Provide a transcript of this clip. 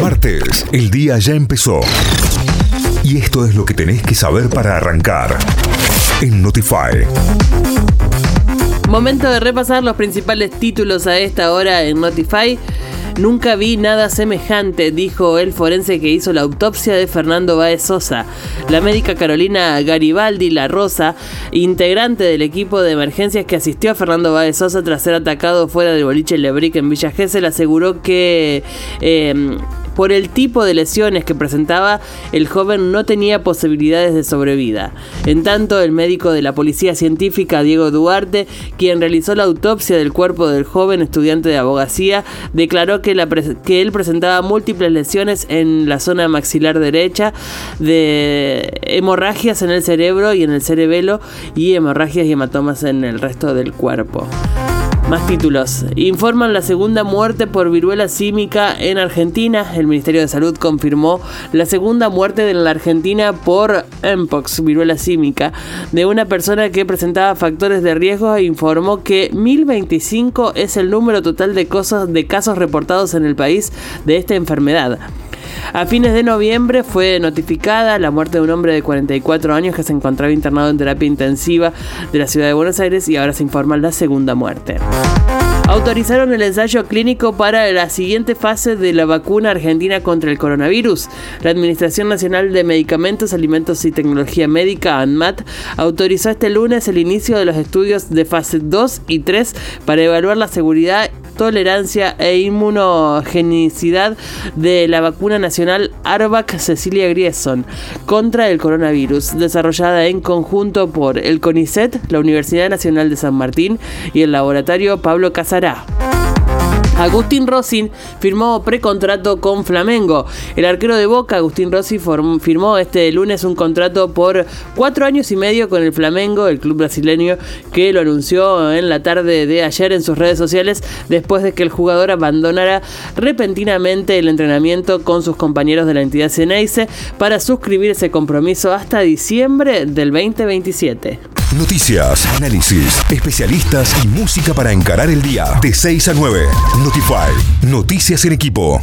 Martes, el día ya empezó. Y esto es lo que tenés que saber para arrancar. En Notify. Momento de repasar los principales títulos a esta hora en Notify. Nunca vi nada semejante, dijo el forense que hizo la autopsia de Fernando Baez Sosa. La médica Carolina Garibaldi La Rosa, integrante del equipo de emergencias que asistió a Fernando Baez Sosa tras ser atacado fuera del boliche Lebric en Villa Gesell, aseguró que eh, por el tipo de lesiones que presentaba, el joven no tenía posibilidades de sobrevida. En tanto, el médico de la Policía Científica, Diego Duarte, quien realizó la autopsia del cuerpo del joven estudiante de abogacía, declaró que, que él presentaba múltiples lesiones en la zona maxilar derecha, de hemorragias en el cerebro y en el cerebelo y hemorragias y hematomas en el resto del cuerpo. Más títulos. Informan la segunda muerte por viruela símica en Argentina. El Ministerio de Salud confirmó la segunda muerte de la Argentina por Mpox, viruela símica, de una persona que presentaba factores de riesgo e informó que 1025 es el número total de, de casos reportados en el país de esta enfermedad. A fines de noviembre fue notificada la muerte de un hombre de 44 años que se encontraba internado en terapia intensiva de la ciudad de Buenos Aires y ahora se informa la segunda muerte autorizaron el ensayo clínico para la siguiente fase de la vacuna argentina contra el coronavirus. La Administración Nacional de Medicamentos, Alimentos y Tecnología Médica, ANMAT, autorizó este lunes el inicio de los estudios de fase 2 y 3 para evaluar la seguridad tolerancia e inmunogenicidad de la vacuna nacional Arvac Cecilia Grieson contra el coronavirus, desarrollada en conjunto por el CONICET, la Universidad Nacional de San Martín y el laboratorio Pablo Casará. Agustín Rossi firmó precontrato con Flamengo. El arquero de Boca, Agustín Rossi, firmó este lunes un contrato por cuatro años y medio con el Flamengo, el club brasileño, que lo anunció en la tarde de ayer en sus redes sociales después de que el jugador abandonara repentinamente el entrenamiento con sus compañeros de la entidad Ceneice para suscribir ese compromiso hasta diciembre del 2027. Noticias, análisis, especialistas y música para encarar el día de 6 a 9. Notify. Noticias en equipo.